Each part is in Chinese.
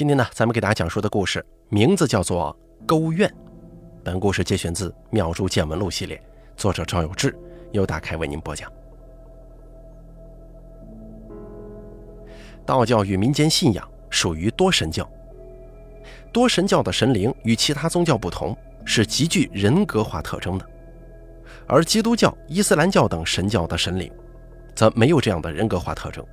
今天呢，咱们给大家讲述的故事名字叫做《勾怨》。本故事节选自《妙珠见闻录》系列，作者赵有志，由大开为您播讲。道教与民间信仰属于多神教，多神教的神灵与其他宗教不同，是极具人格化特征的，而基督教、伊斯兰教等神教的神灵，则没有这样的人格化特征。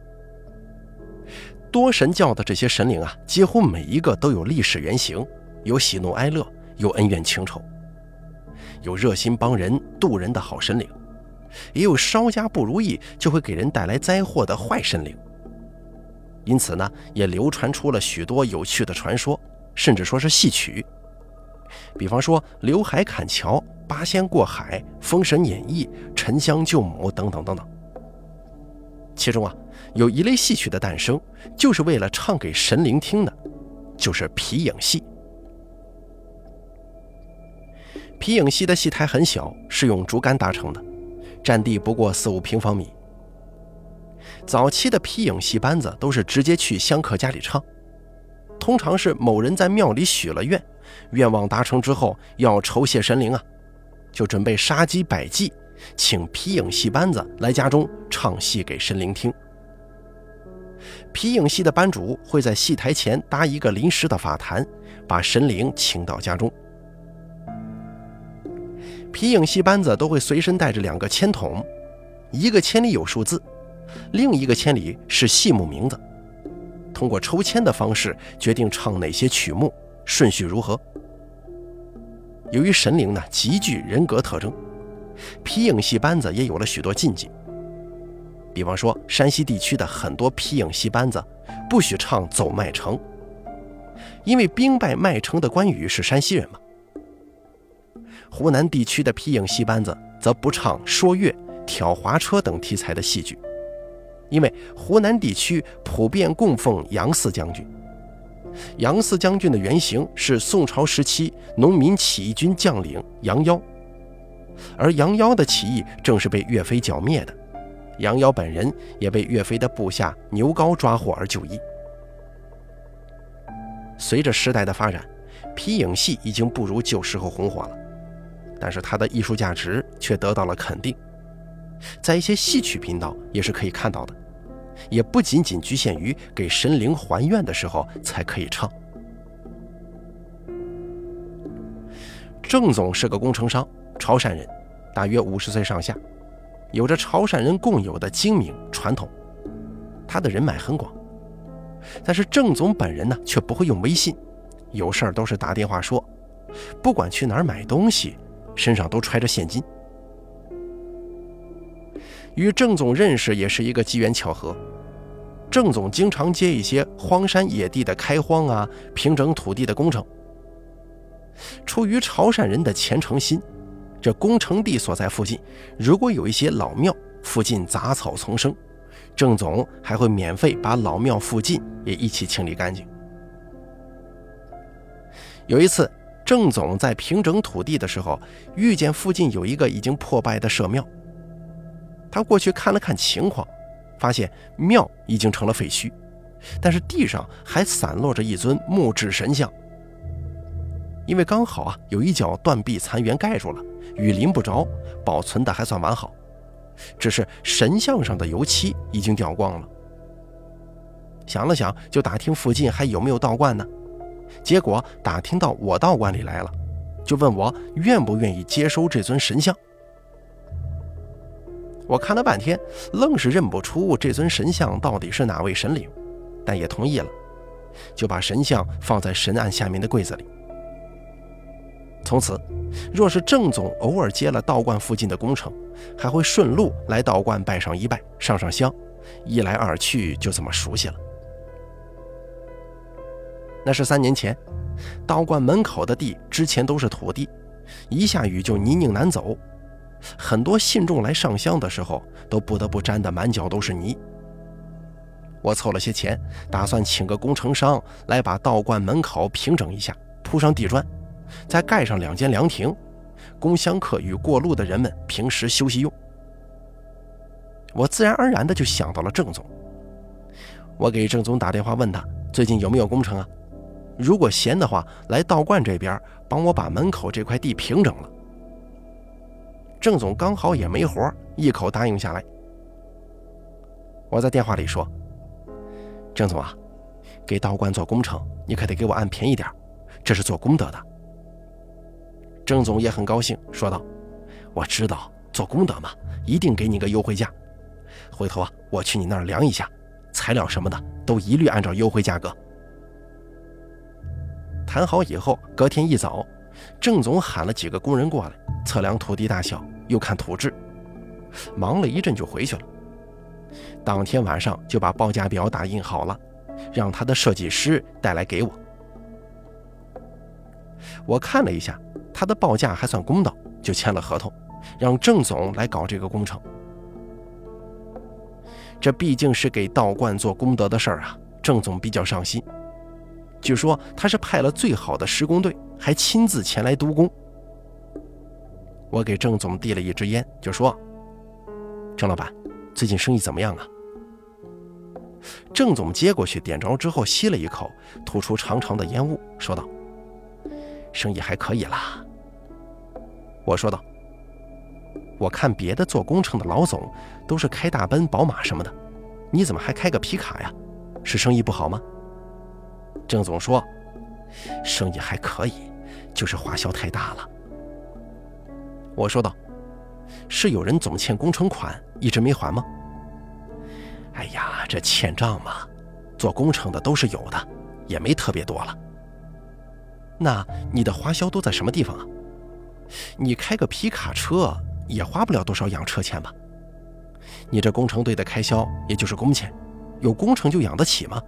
多神教的这些神灵啊，几乎每一个都有历史原型，有喜怒哀乐，有恩怨情仇，有热心帮人渡人的好神灵，也有稍加不如意就会给人带来灾祸的坏神灵。因此呢，也流传出了许多有趣的传说，甚至说是戏曲。比方说刘海砍樵、八仙过海、封神演义、沉香救母等等等等。其中啊。有一类戏曲的诞生，就是为了唱给神灵听的，就是皮影戏。皮影戏的戏台很小，是用竹竿搭成的，占地不过四五平方米。早期的皮影戏班子都是直接去香客家里唱，通常是某人在庙里许了愿，愿望达成之后要酬谢神灵啊，就准备杀鸡摆祭，请皮影戏班子来家中唱戏给神灵听。皮影戏的班主会在戏台前搭一个临时的法坛，把神灵请到家中。皮影戏班子都会随身带着两个签筒，一个签里有数字，另一个签里是戏目名字。通过抽签的方式决定唱哪些曲目，顺序如何。由于神灵呢极具人格特征，皮影戏班子也有了许多禁忌。比方说，山西地区的很多皮影戏班子不许唱《走麦城》，因为兵败麦城的关羽是山西人嘛。湖南地区的皮影戏班子则不唱说岳、挑滑车等题材的戏剧，因为湖南地区普遍供奉杨四将军。杨四将军的原型是宋朝时期农民起义军将领杨妖，而杨妖的起义正是被岳飞剿灭的。杨瑶本人也被岳飞的部下牛皋抓获而就义。随着时代的发展，皮影戏已经不如旧时候红火了，但是它的艺术价值却得到了肯定，在一些戏曲频道也是可以看到的，也不仅仅局限于给神灵还愿的时候才可以唱。郑总是个工程商，潮汕人，大约五十岁上下。有着潮汕人共有的精明传统，他的人脉很广，但是郑总本人呢却不会用微信，有事儿都是打电话说，不管去哪儿买东西，身上都揣着现金。与郑总认识也是一个机缘巧合，郑总经常接一些荒山野地的开荒啊、平整土地的工程，出于潮汕人的虔诚心。这工程地所在附近，如果有一些老庙，附近杂草丛生，郑总还会免费把老庙附近也一起清理干净。有一次，郑总在平整土地的时候，遇见附近有一个已经破败的社庙，他过去看了看情况，发现庙已经成了废墟，但是地上还散落着一尊木质神像。因为刚好啊，有一角断壁残垣盖住了，雨淋不着，保存的还算完好。只是神像上的油漆已经掉光了。想了想，就打听附近还有没有道观呢？结果打听到我道观里来了，就问我愿不愿意接收这尊神像。我看了半天，愣是认不出这尊神像到底是哪位神灵，但也同意了，就把神像放在神案下面的柜子里。从此，若是郑总偶尔接了道观附近的工程，还会顺路来道观拜上一拜，上上香，一来二去就这么熟悉了。那是三年前，道观门口的地之前都是土地，一下雨就泥泞难走，很多信众来上香的时候都不得不沾得满脚都是泥。我凑了些钱，打算请个工程商来把道观门口平整一下，铺上地砖。再盖上两间凉亭，供香客与过路的人们平时休息用。我自然而然的就想到了郑总。我给郑总打电话问他最近有没有工程啊？如果闲的话，来道观这边帮我把门口这块地平整了。郑总刚好也没活，一口答应下来。我在电话里说：“郑总啊，给道观做工程，你可得给我按便宜点，这是做功德的。”郑总也很高兴，说道：“我知道做功德嘛，一定给你个优惠价。回头啊，我去你那儿量一下，材料什么的都一律按照优惠价格。”谈好以后，隔天一早，郑总喊了几个工人过来测量土地大小，又看土质，忙了一阵就回去了。当天晚上就把报价表打印好了，让他的设计师带来给我。我看了一下，他的报价还算公道，就签了合同，让郑总来搞这个工程。这毕竟是给道观做功德的事儿啊，郑总比较上心。据说他是派了最好的施工队，还亲自前来督工。我给郑总递了一支烟，就说：“郑老板，最近生意怎么样啊？”郑总接过去，点着之后吸了一口，吐出长长的烟雾，说道：“生意还可以啦。”我说道：“我看别的做工程的老总都是开大奔、宝马什么的，你怎么还开个皮卡呀？是生意不好吗？”郑总说：“生意还可以，就是花销太大了。”我说道：“是有人总欠工程款，一直没还吗？”哎呀，这欠账嘛，做工程的都是有的，也没特别多了。那你的花销都在什么地方啊？你开个皮卡车也花不了多少养车钱吧？你这工程队的开销也就是工钱，有工程就养得起吗？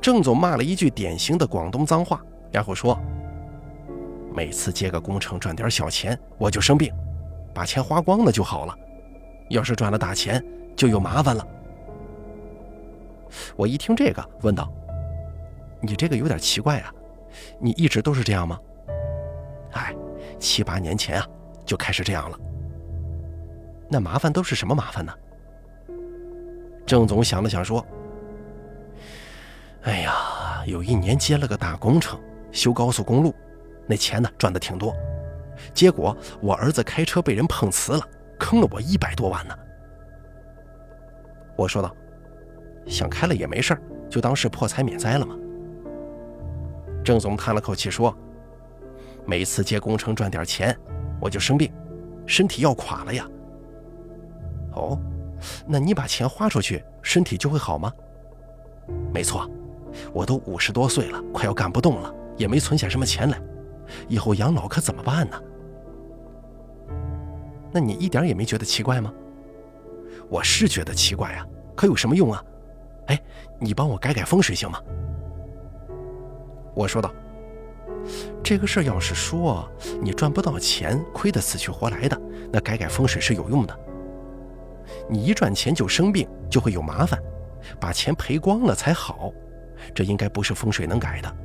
郑总骂了一句典型的广东脏话，然后说：“每次接个工程赚点小钱，我就生病，把钱花光了就好了。”要是赚了大钱，就有麻烦了。我一听这个，问道：“你这个有点奇怪啊，你一直都是这样吗？”“哎，七八年前啊，就开始这样了。”“那麻烦都是什么麻烦呢？”郑总想了想说：“哎呀，有一年接了个大工程，修高速公路，那钱呢赚的挺多，结果我儿子开车被人碰瓷了。”坑了我一百多万呢。我说道：“想开了也没事就当是破财免灾了嘛。”郑总叹了口气说：“每次接工程赚点钱，我就生病，身体要垮了呀。”哦，那你把钱花出去，身体就会好吗？没错，我都五十多岁了，快要干不动了，也没存下什么钱来，以后养老可怎么办呢？那你一点也没觉得奇怪吗？我是觉得奇怪啊，可有什么用啊？哎，你帮我改改风水行吗？我说道：“这个事儿要是说你赚不到钱，亏得死去活来的，那改改风水是有用的。你一赚钱就生病，就会有麻烦，把钱赔光了才好，这应该不是风水能改的，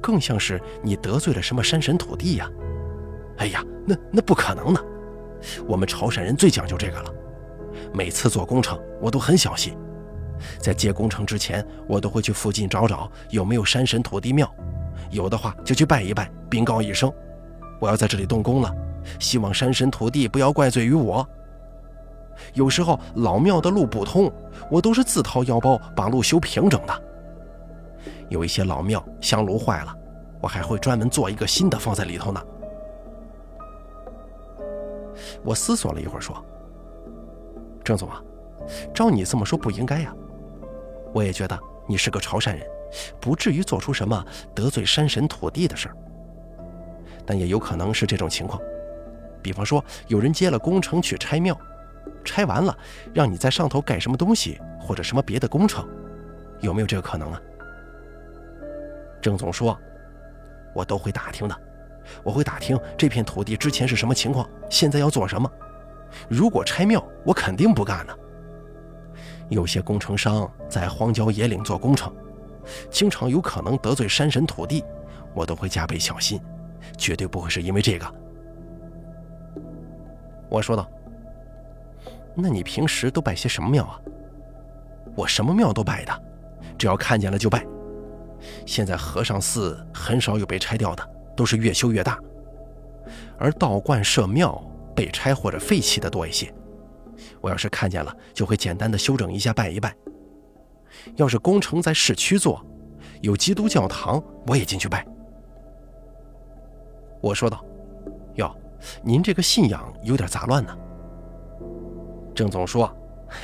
更像是你得罪了什么山神土地呀？哎呀，那那不可能的。”我们潮汕人最讲究这个了，每次做工程我都很小心，在接工程之前，我都会去附近找找有没有山神土地庙，有的话就去拜一拜，禀告一声，我要在这里动工了，希望山神土地不要怪罪于我。有时候老庙的路不通，我都是自掏腰包把路修平整的。有一些老庙香炉坏了，我还会专门做一个新的放在里头呢。我思索了一会儿，说：“郑总啊，照你这么说不应该呀。我也觉得你是个潮汕人，不至于做出什么得罪山神土地的事儿。但也有可能是这种情况，比方说有人接了工程去拆庙，拆完了让你在上头盖什么东西或者什么别的工程，有没有这个可能啊？”郑总说：“我都会打听的。”我会打听这片土地之前是什么情况，现在要做什么。如果拆庙，我肯定不干呢。有些工程商在荒郊野岭做工程，经常有可能得罪山神土地，我都会加倍小心，绝对不会是因为这个。我说道：“那你平时都拜些什么庙啊？”我什么庙都拜的，只要看见了就拜，现在和尚寺很少有被拆掉的，都是越修越大。而道观社庙被拆或者废弃的多一些。我要是看见了，就会简单的修整一下，拜一拜。要是工程在市区做，有基督教堂，我也进去拜。我说道：“哟，您这个信仰有点杂乱呢。”郑总说：“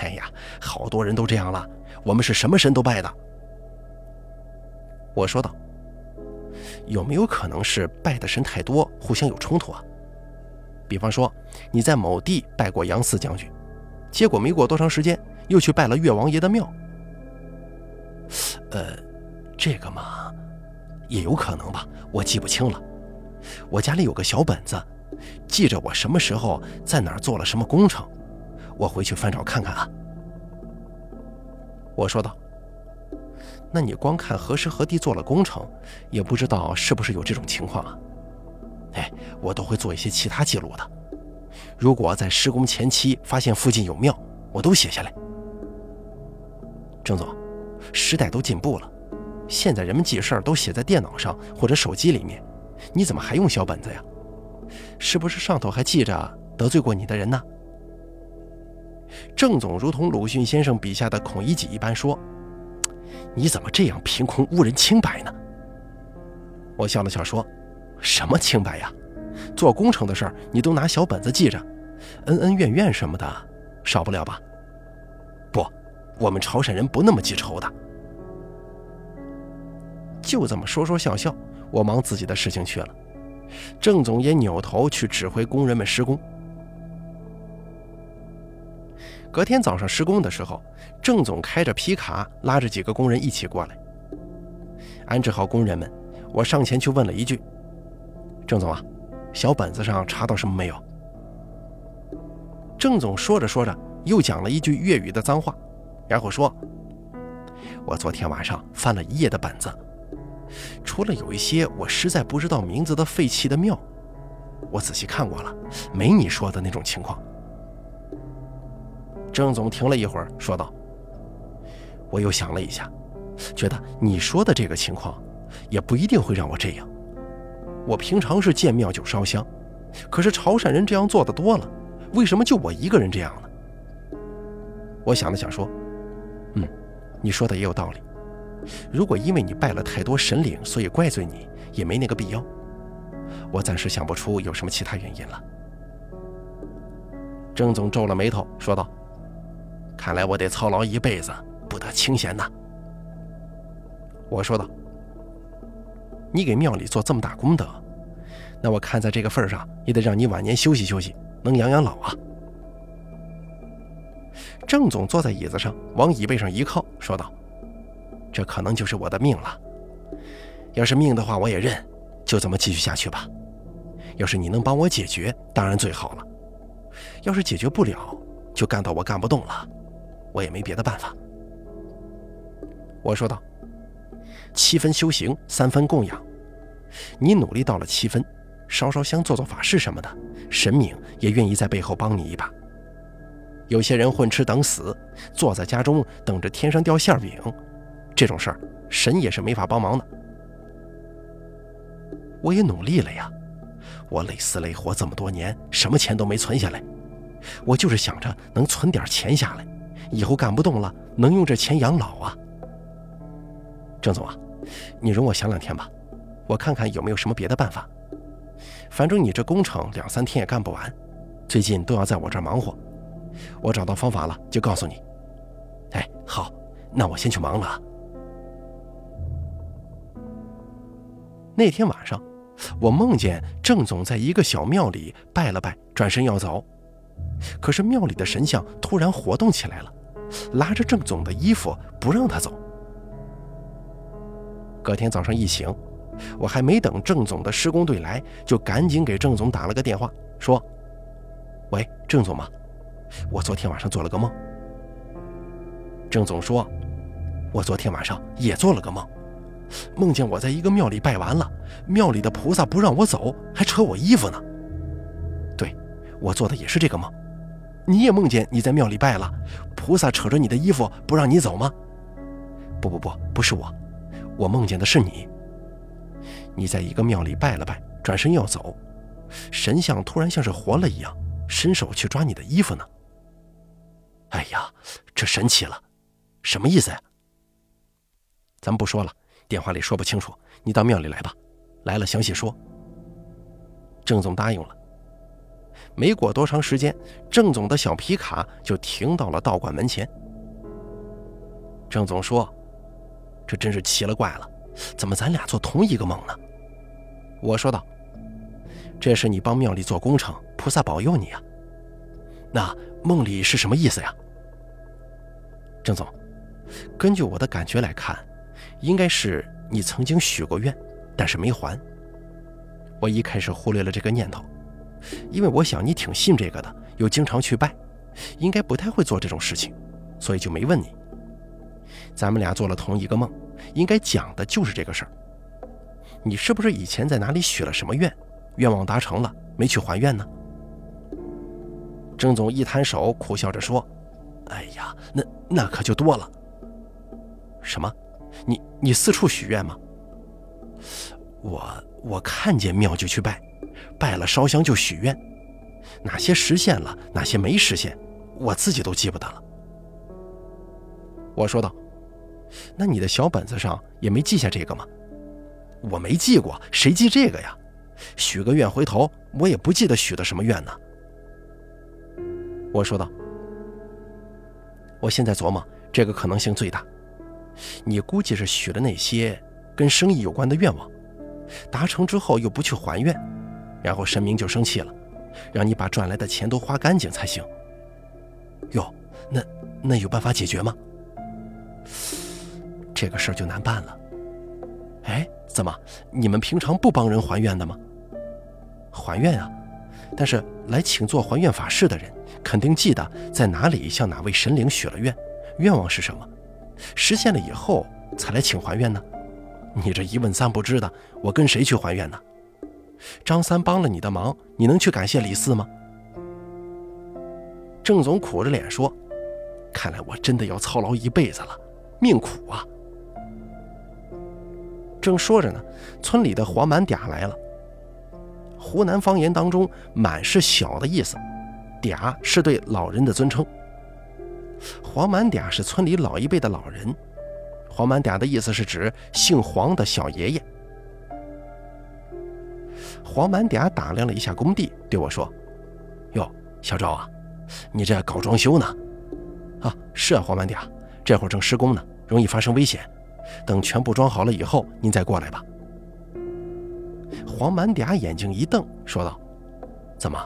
哎呀，好多人都这样了，我们是什么神都拜的。”我说道：“有没有可能是拜的神太多，互相有冲突啊？比方说，你在某地拜过杨四将军，结果没过多长时间，又去拜了岳王爷的庙。呃，这个嘛，也有可能吧，我记不清了。我家里有个小本子，记着我什么时候在哪儿做了什么工程，我回去翻找看看啊。”我说道。那你光看何时何地做了工程，也不知道是不是有这种情况啊？哎，我都会做一些其他记录的。如果在施工前期发现附近有庙，我都写下来。郑总，时代都进步了，现在人们记事儿都写在电脑上或者手机里面，你怎么还用小本子呀？是不是上头还记着得罪过你的人呢？郑总如同鲁迅先生笔下的孔乙己一般说。你怎么这样凭空污人清白呢？我笑了笑说：“什么清白呀？做工程的事儿你都拿小本子记着，恩恩怨怨什么的少不了吧？不，我们潮汕人不那么记仇的。”就这么说说笑笑，我忙自己的事情去了。郑总也扭头去指挥工人们施工。隔天早上施工的时候，郑总开着皮卡，拉着几个工人一起过来。安置好工人们，我上前去问了一句：“郑总啊，小本子上查到什么没有？”郑总说着说着，又讲了一句粤语的脏话，然后说：“我昨天晚上翻了一夜的本子，除了有一些我实在不知道名字的废弃的庙，我仔细看过了，没你说的那种情况。”郑总停了一会儿，说道：“我又想了一下，觉得你说的这个情况，也不一定会让我这样。我平常是见庙就烧香，可是潮汕人这样做的多了，为什么就我一个人这样呢？”我想了想，说：“嗯，你说的也有道理。如果因为你拜了太多神灵，所以怪罪你，也没那个必要。我暂时想不出有什么其他原因了。”郑总皱了眉头，说道。看来我得操劳一辈子，不得清闲呐。我说道：“你给庙里做这么大功德，那我看在这个份上，也得让你晚年休息休息，能养养老啊。”郑总坐在椅子上，往椅背上一靠，说道：“这可能就是我的命了。要是命的话，我也认，就这么继续下去吧。要是你能帮我解决，当然最好了；要是解决不了，就干到我干不动了。”我也没别的办法，我说道：“七分修行，三分供养。你努力到了七分，烧烧香、做做法事什么的，神明也愿意在背后帮你一把。有些人混吃等死，坐在家中等着天上掉馅饼，这种事儿，神也是没法帮忙的。我也努力了呀，我累死累活这么多年，什么钱都没存下来，我就是想着能存点钱下来。”以后干不动了，能用这钱养老啊。郑总啊，你容我想两天吧，我看看有没有什么别的办法。反正你这工程两三天也干不完，最近都要在我这儿忙活。我找到方法了就告诉你。哎，好，那我先去忙了。那天晚上，我梦见郑总在一个小庙里拜了拜，转身要走。可是庙里的神像突然活动起来了，拉着郑总的衣服不让他走。隔天早上一醒，我还没等郑总的施工队来，就赶紧给郑总打了个电话，说：“喂，郑总吗？我昨天晚上做了个梦。”郑总说：“我昨天晚上也做了个梦，梦见我在一个庙里拜完了，庙里的菩萨不让我走，还扯我衣服呢。对，我做的也是这个梦。”你也梦见你在庙里拜了，菩萨扯着你的衣服不让你走吗？不不不，不是我，我梦见的是你。你在一个庙里拜了拜，转身要走，神像突然像是活了一样，伸手去抓你的衣服呢。哎呀，这神奇了，什么意思呀？咱们不说了，电话里说不清楚，你到庙里来吧，来了详细说。郑总答应了。没过多长时间，郑总的小皮卡就停到了道馆门前。郑总说：“这真是奇了怪了，怎么咱俩做同一个梦呢？”我说道：“这是你帮庙里做工程，菩萨保佑你啊。那梦里是什么意思呀？”郑总，根据我的感觉来看，应该是你曾经许过愿，但是没还。我一开始忽略了这个念头。因为我想你挺信这个的，又经常去拜，应该不太会做这种事情，所以就没问你。咱们俩做了同一个梦，应该讲的就是这个事儿。你是不是以前在哪里许了什么愿，愿望达成了，没去还愿呢？郑总一摊手，苦笑着说：“哎呀，那那可就多了。什么？你你四处许愿吗？我我看见庙就去拜。”拜了烧香就许愿，哪些实现了，哪些没实现，我自己都记不得了。我说道：“那你的小本子上也没记下这个吗？”我没记过，谁记这个呀？许个愿回头，我也不记得许的什么愿呢。我说道：“我现在琢磨，这个可能性最大。你估计是许了那些跟生意有关的愿望，达成之后又不去还愿。”然后神明就生气了，让你把赚来的钱都花干净才行。哟，那那有办法解决吗？这个事儿就难办了。哎，怎么你们平常不帮人还愿的吗？还愿啊，但是来请做还愿法事的人肯定记得在哪里向哪位神灵许了愿，愿望是什么，实现了以后才来请还愿呢。你这一问三不知的，我跟谁去还愿呢？张三帮了你的忙，你能去感谢李四吗？郑总苦着脸说：“看来我真的要操劳一辈子了，命苦啊！”正说着呢，村里的黄满嗲来了。湖南方言当中，“满”是小的意思，“嗲”是对老人的尊称。黄满嗲是村里老一辈的老人，黄满嗲的意思是指姓黄的小爷爷。黄满嗲打量了一下工地，对我说：“哟，小赵啊，你这搞装修呢？啊，是啊，黄满嗲，这会儿正施工呢，容易发生危险。等全部装好了以后，您再过来吧。”黄满嗲眼睛一瞪，说道：“怎么，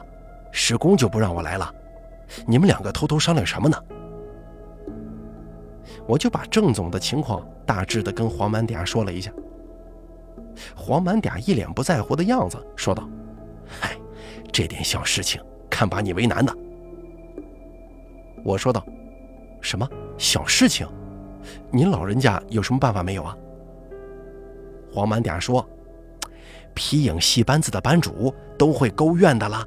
施工就不让我来了？你们两个偷偷商量什么呢？”我就把郑总的情况大致的跟黄满嗲说了一下。黄满嗲一脸不在乎的样子，说道：“嗨，这点小事情，看把你为难的。”我说道：“什么小事情？您老人家有什么办法没有啊？”黄满点说：“皮影戏班子的班主都会勾院的啦。”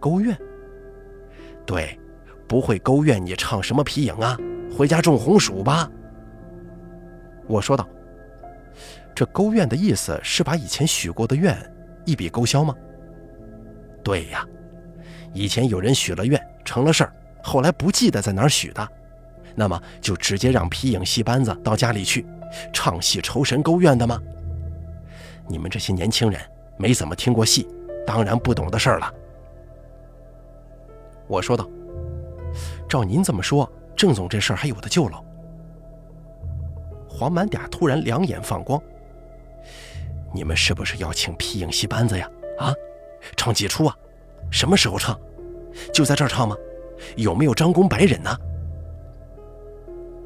勾院？对，不会勾院，你唱什么皮影啊？回家种红薯吧。我说道。这勾愿的意思是把以前许过的愿一笔勾销吗？对呀，以前有人许了愿成了事儿，后来不记得在哪儿许的，那么就直接让皮影戏班子到家里去唱戏酬神勾怨的吗？你们这些年轻人没怎么听过戏，当然不懂的事儿了。我说道：“照您这么说，郑总这事儿还有的救喽。”黄满嗲突然两眼放光。你们是不是要请皮影戏班子呀？啊，唱几出啊？什么时候唱？就在这儿唱吗？有没有张公白忍呢？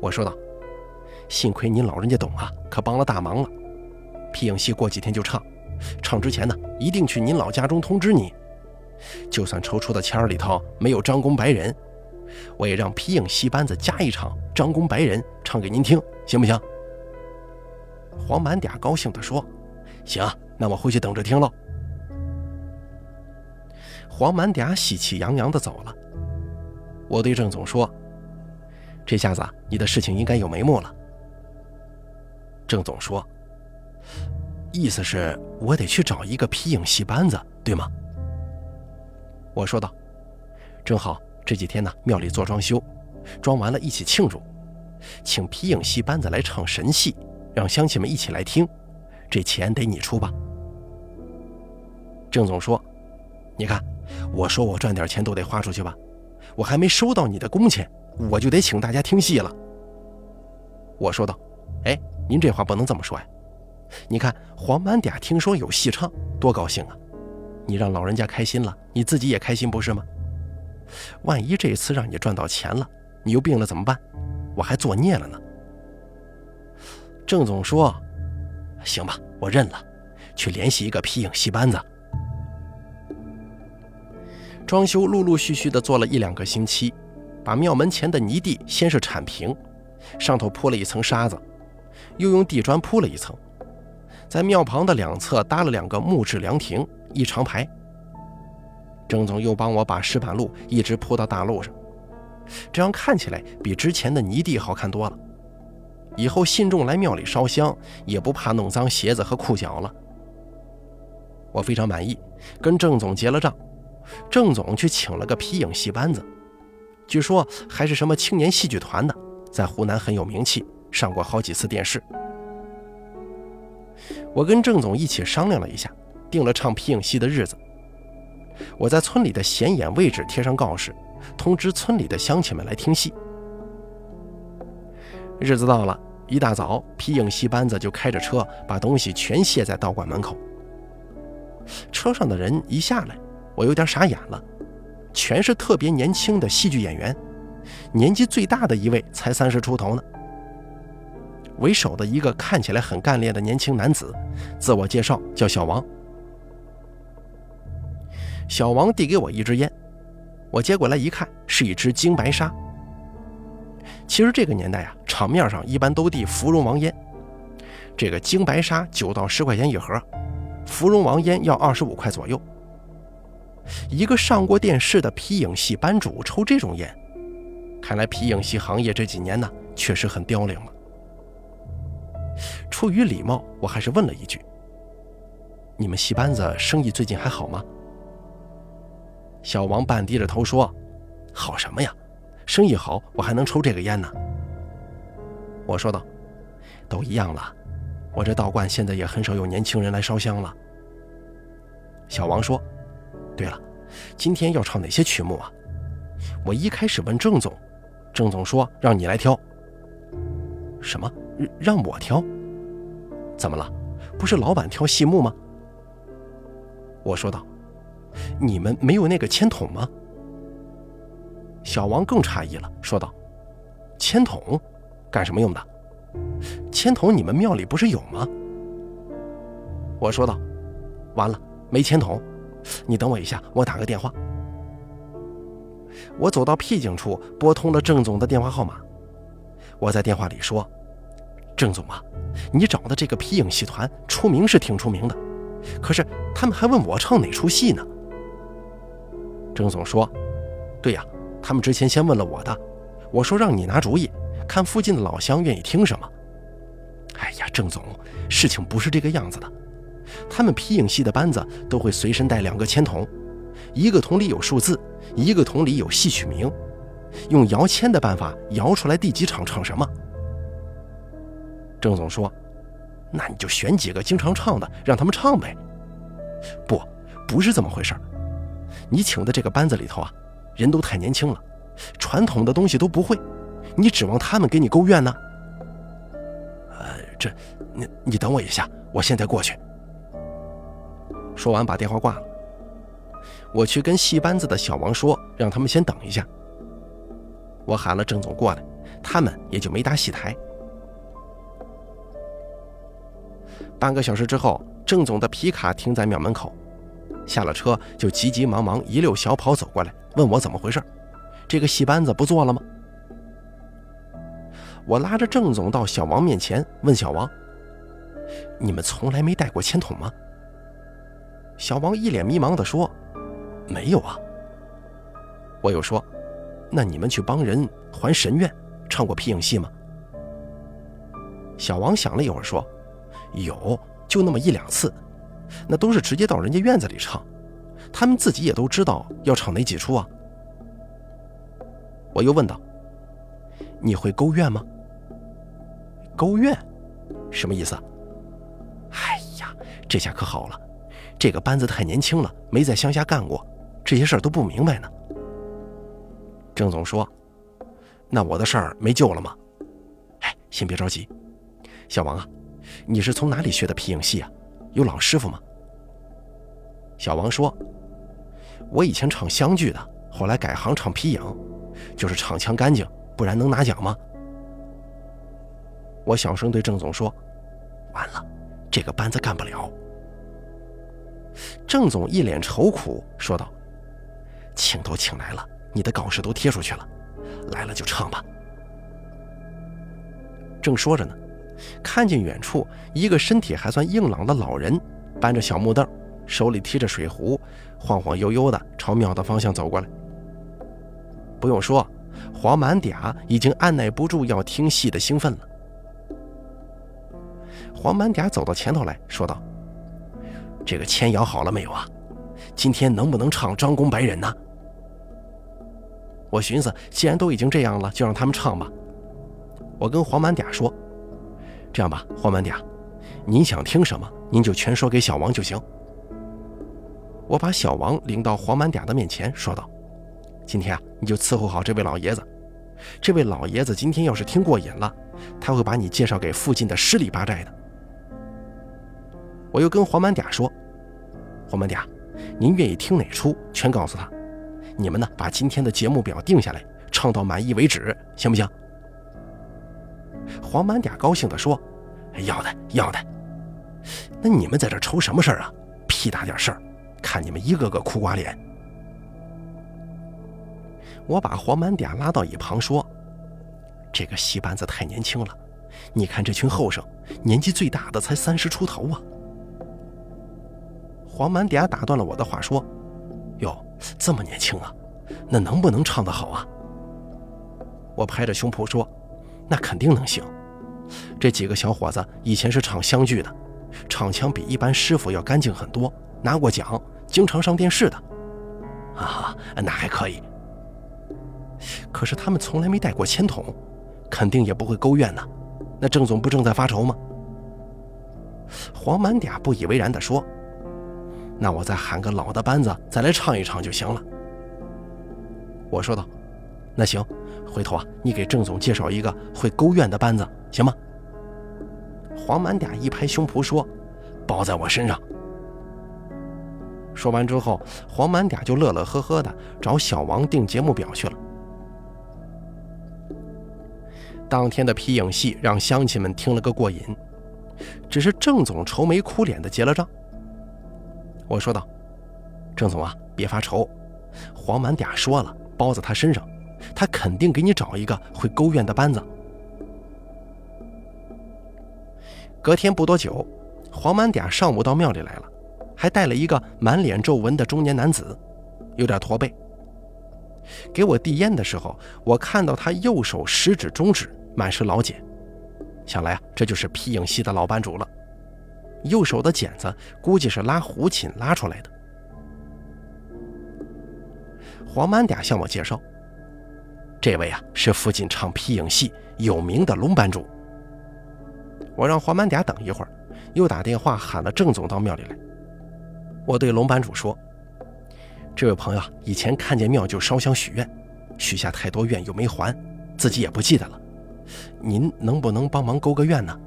我说道：“幸亏您老人家懂啊，可帮了大忙了。皮影戏过几天就唱，唱之前呢，一定去您老家中通知你。就算抽出的签儿里头没有张公白人，我也让皮影戏班子加一场张公白人唱给您听，行不行？”黄满嗲高兴地说。行，那我回去等着听喽。黄满嗲喜气洋洋的走了。我对郑总说：“这下子你的事情应该有眉目了。”郑总说：“意思是我得去找一个皮影戏班子，对吗？”我说道：“正好这几天呢，庙里做装修，装完了一起庆祝，请皮影戏班子来唱神戏，让乡亲们一起来听，这钱得你出吧。”郑总说：“你看，我说我赚点钱都得花出去吧，我还没收到你的工钱，我就得请大家听戏了。”我说道：“哎，您这话不能这么说呀！你看黄满嗲听说有戏唱，多高兴啊！你让老人家开心了，你自己也开心不是吗？万一这次让你赚到钱了，你又病了怎么办？我还作孽了呢。”郑总说：“行吧，我认了，去联系一个皮影戏班子。”装修陆陆续续的做了一两个星期，把庙门前的泥地先是铲平，上头铺了一层沙子，又用地砖铺了一层，在庙旁的两侧搭了两个木质凉亭，一长排。郑总又帮我把石板路一直铺到大路上，这样看起来比之前的泥地好看多了。以后信众来庙里烧香也不怕弄脏鞋子和裤脚了。我非常满意，跟郑总结了账。郑总去请了个皮影戏班子，据说还是什么青年戏剧团的，在湖南很有名气，上过好几次电视。我跟郑总一起商量了一下，定了唱皮影戏的日子。我在村里的显眼位置贴上告示，通知村里的乡亲们来听戏。日子到了，一大早，皮影戏班子就开着车，把东西全卸在道观门口。车上的人一下来。我有点傻眼了，全是特别年轻的戏剧演员，年纪最大的一位才三十出头呢。为首的一个看起来很干练的年轻男子，自我介绍叫小王。小王递给我一支烟，我接过来一看，是一支京白沙。其实这个年代啊，场面上一般都递芙蓉王烟，这个京白沙九到十块钱一盒，芙蓉王烟要二十五块左右。一个上过电视的皮影戏班主抽这种烟，看来皮影戏行业这几年呢确实很凋零了。出于礼貌，我还是问了一句：“你们戏班子生意最近还好吗？”小王半低着头说：“好什么呀，生意好，我还能抽这个烟呢。”我说道：“都一样了，我这道观现在也很少有年轻人来烧香了。”小王说。对了，今天要唱哪些曲目啊？我一开始问郑总，郑总说让你来挑。什么？让我挑？怎么了？不是老板挑戏目吗？我说道：“你们没有那个签筒吗？”小王更诧异了，说道：“签筒，干什么用的？签筒你们庙里不是有吗？”我说道：“完了，没签筒。”你等我一下，我打个电话。我走到僻静处，拨通了郑总的电话号码。我在电话里说：“郑总啊，你找的这个皮影戏团出名是挺出名的，可是他们还问我唱哪出戏呢。”郑总说：“对呀，他们之前先问了我的，我说让你拿主意，看附近的老乡愿意听什么。”哎呀，郑总，事情不是这个样子的。他们皮影戏的班子都会随身带两个签筒，一个筒里有数字，一个筒里有戏曲名，用摇签的办法摇出来第几场唱什么。郑总说：“那你就选几个经常唱的，让他们唱呗。”不，不是这么回事你请的这个班子里头啊，人都太年轻了，传统的东西都不会，你指望他们给你勾怨呢？呃，这，你你等我一下，我现在过去。说完，把电话挂了。我去跟戏班子的小王说，让他们先等一下。我喊了郑总过来，他们也就没搭戏台。半个小时之后，郑总的皮卡停在庙门口，下了车就急急忙忙一溜小跑走过来，问我怎么回事，这个戏班子不做了吗？我拉着郑总到小王面前，问小王：“你们从来没带过铅筒吗？”小王一脸迷茫地说：“没有啊。”我又说：“那你们去帮人还神愿，唱过皮影戏吗？”小王想了一会儿说：“有，就那么一两次，那都是直接到人家院子里唱，他们自己也都知道要唱哪几出啊。”我又问道：“你会勾院吗？”勾院，什么意思？哎呀，这下可好了，这个班子太年轻了，没在乡下干过，这些事儿都不明白呢。郑总说：“那我的事儿没救了吗？”哎，先别着急，小王啊，你是从哪里学的皮影戏啊？有老师傅吗？小王说：“我以前唱湘剧的，后来改行唱皮影，就是唱腔干净，不然能拿奖吗？”我小声对郑总说：“完了，这个班子干不了。”郑总一脸愁苦说道：“请都请来了，你的告示都贴出去了，来了就唱吧。”正说着呢，看见远处一个身体还算硬朗的老人，搬着小木凳，手里提着水壶，晃晃悠悠的朝庙的方向走过来。不用说，黄满嗲已经按耐不住要听戏的兴奋了。黄满嗲走到前头来说道：“这个签摇好了没有啊？今天能不能唱张公白人呢？”我寻思，既然都已经这样了，就让他们唱吧。我跟黄满嗲说：“这样吧，黄满嗲，您想听什么，您就全说给小王就行。”我把小王领到黄满嗲的面前，说道：“今天啊，你就伺候好这位老爷子。这位老爷子今天要是听过瘾了，他会把你介绍给附近的十里八寨的。”我又跟黄满嗲说：“黄满嗲，您愿意听哪出，全告诉他。你们呢，把今天的节目表定下来，唱到满意为止，行不行？”黄满嗲高兴地说：“要的，要的。那你们在这愁什么事儿啊？屁大点事儿，看你们一个个苦瓜脸。”我把黄满嗲拉到一旁说：“这个戏班子太年轻了，你看这群后生，年纪最大的才三十出头啊。”黄满嗲打断了我的话，说：“哟，这么年轻啊，那能不能唱得好啊？”我拍着胸脯说：“那肯定能行。这几个小伙子以前是唱湘剧的，唱腔比一般师傅要干净很多，拿过奖，经常上电视的。啊，那还可以。可是他们从来没带过铅筒，肯定也不会勾院呢。那郑总不正在发愁吗？”黄满嗲不以为然地说。那我再喊个老的班子，再来唱一唱就行了。我说道：“那行，回头啊，你给郑总介绍一个会勾院的班子，行吗？”黄满嗲一拍胸脯说：“包在我身上。”说完之后，黄满嗲就乐乐呵呵的找小王定节目表去了。当天的皮影戏让乡亲们听了个过瘾，只是郑总愁眉苦脸的结了账。我说道：“郑总啊，别发愁，黄满嗲说了，包在他身上，他肯定给你找一个会勾院的班子。”隔天不多久，黄满嗲上午到庙里来了，还带了一个满脸皱纹的中年男子，有点驼背。给我递烟的时候，我看到他右手食指、中指满是老茧，想来啊，这就是皮影戏的老班主了。右手的茧子估计是拉胡琴拉出来的。黄满嗲向我介绍，这位啊是附近唱皮影戏有名的龙班主。我让黄满嗲等一会儿，又打电话喊了郑总到庙里来。我对龙班主说：“这位朋友，以前看见庙就烧香许愿，许下太多愿又没还，自己也不记得了。您能不能帮忙勾个愿呢？”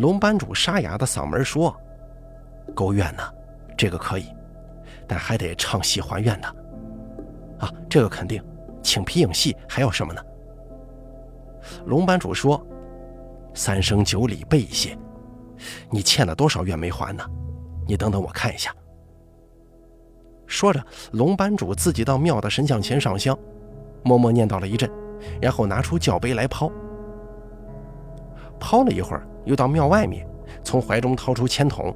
龙班主沙哑的嗓门说：“勾愿呢，这个可以，但还得唱戏还愿的。啊，这个肯定，请皮影戏还要什么呢？”龙班主说：“三生九里备一些，你欠了多少愿没还呢？你等等我看一下。”说着，龙班主自己到庙的神像前上香，默默念叨了一阵，然后拿出教杯来抛。抛了一会儿，又到庙外面，从怀中掏出铅筒，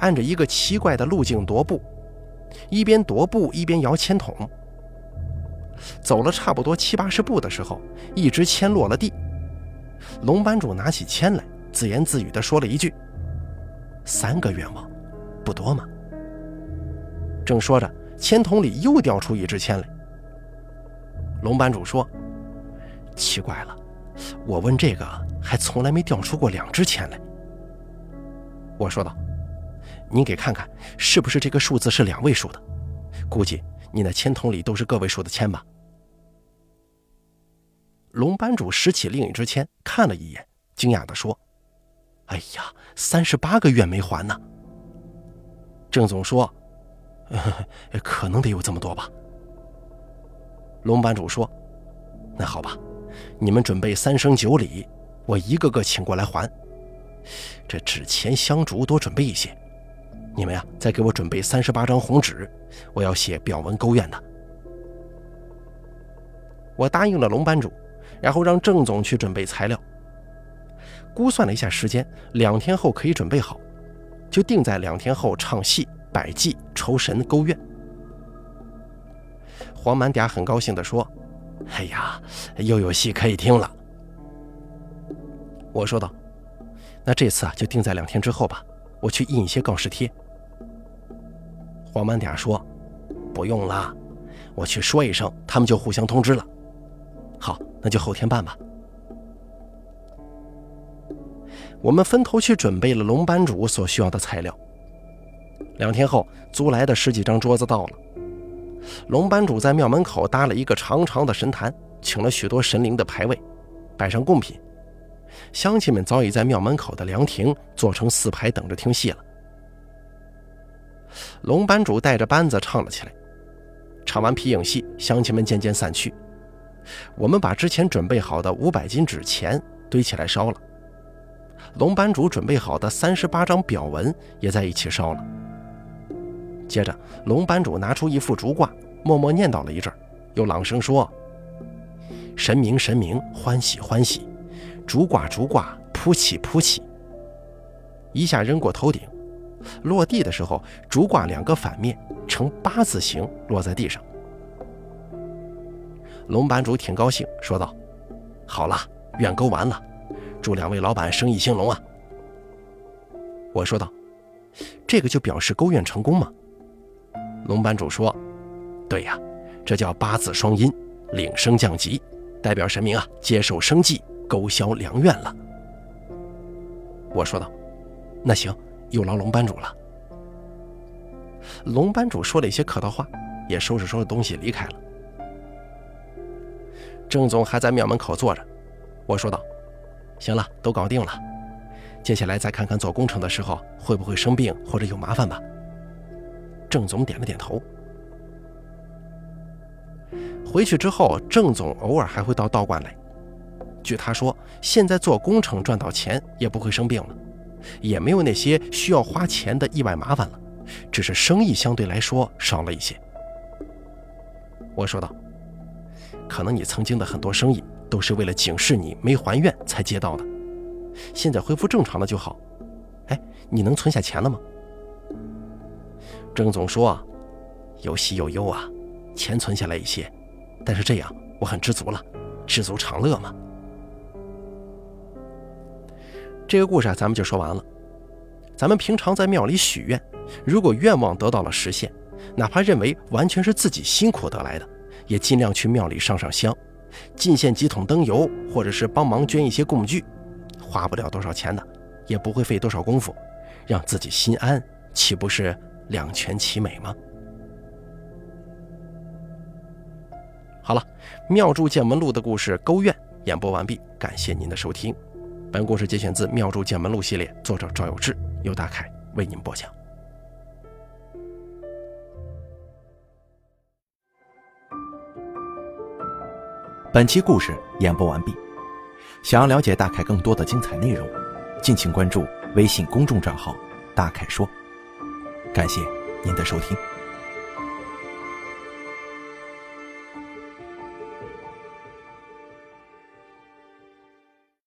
按着一个奇怪的路径踱步，一边踱步一边摇铅筒。走了差不多七八十步的时候，一支铅落了地，龙班主拿起签来，自言自语地说了一句：“三个愿望，不多吗？”正说着，签筒里又掉出一支签来。龙班主说：“奇怪了，我问这个，还从来没掉出过两支签来。”我说道：“您给看看，是不是这个数字是两位数的？估计你那签筒里都是个位数的签吧。”龙班主拾起另一支签，看了一眼，惊讶地说：“哎呀，三十八个月没还呢。”郑总说：“可能得有这么多吧。”龙班主说：“那好吧，你们准备三生九礼，我一个个请过来还。这纸钱香烛多准备一些，你们呀，再给我准备三十八张红纸，我要写表文勾愿的。”我答应了龙班主。然后让郑总去准备材料。估算了一下时间，两天后可以准备好，就定在两天后唱戏、摆祭、酬神、勾愿。黄满嗲很高兴地说：“哎呀，又有戏可以听了。”我说道：“那这次啊，就定在两天之后吧，我去印一些告示贴。”黄满点说：“不用了，我去说一声，他们就互相通知了。”好，那就后天办吧。我们分头去准备了龙班主所需要的材料。两天后，租来的十几张桌子到了。龙班主在庙门口搭了一个长长的神坛，请了许多神灵的牌位，摆上贡品。乡亲们早已在庙门口的凉亭做成四排，等着听戏了。龙班主带着班子唱了起来。唱完皮影戏，乡亲们渐渐散去。我们把之前准备好的五百斤纸钱堆起来烧了，龙班主准备好的三十八张表文也在一起烧了。接着，龙班主拿出一副竹卦，默默念叨了一阵，又朗声说：“神明神明，欢喜欢喜，竹挂竹挂，扑起扑起。”一下扔过头顶，落地的时候，竹挂两个反面呈八字形落在地上。龙班主挺高兴，说道：“好了，愿勾完了，祝两位老板生意兴隆啊！”我说道：“这个就表示勾愿成功吗？”龙班主说：“对呀，这叫八字双阴，领升降级，代表神明啊接受生计，勾销良愿了。”我说道：“那行，有劳龙班主了。”龙班主说了一些客套话，也收拾收拾东西离开了。郑总还在庙门口坐着，我说道：“行了，都搞定了，接下来再看看做工程的时候会不会生病或者有麻烦吧。”郑总点了点头。回去之后，郑总偶尔还会到道观来。据他说，现在做工程赚到钱也不会生病了，也没有那些需要花钱的意外麻烦了，只是生意相对来说少了一些。我说道。可能你曾经的很多生意都是为了警示你没还愿才接到的，现在恢复正常了就好。哎，你能存下钱了吗？郑总说：“有喜有忧啊，钱存下来一些，但是这样我很知足了，知足常乐嘛。”这个故事啊，咱们就说完了。咱们平常在庙里许愿，如果愿望得到了实现，哪怕认为完全是自己辛苦得来的。也尽量去庙里上上香，进献几桶灯油，或者是帮忙捐一些供具，花不了多少钱的，也不会费多少功夫，让自己心安，岂不是两全其美吗？好了，《庙祝见闻录》的故事《勾愿》演播完毕，感谢您的收听。本故事节选自《妙祝见闻录》系列，作者赵有志，由大凯为您播讲。本期故事演播完毕。想要了解大凯更多的精彩内容，敬请关注微信公众账号“大凯说”。感谢您的收听。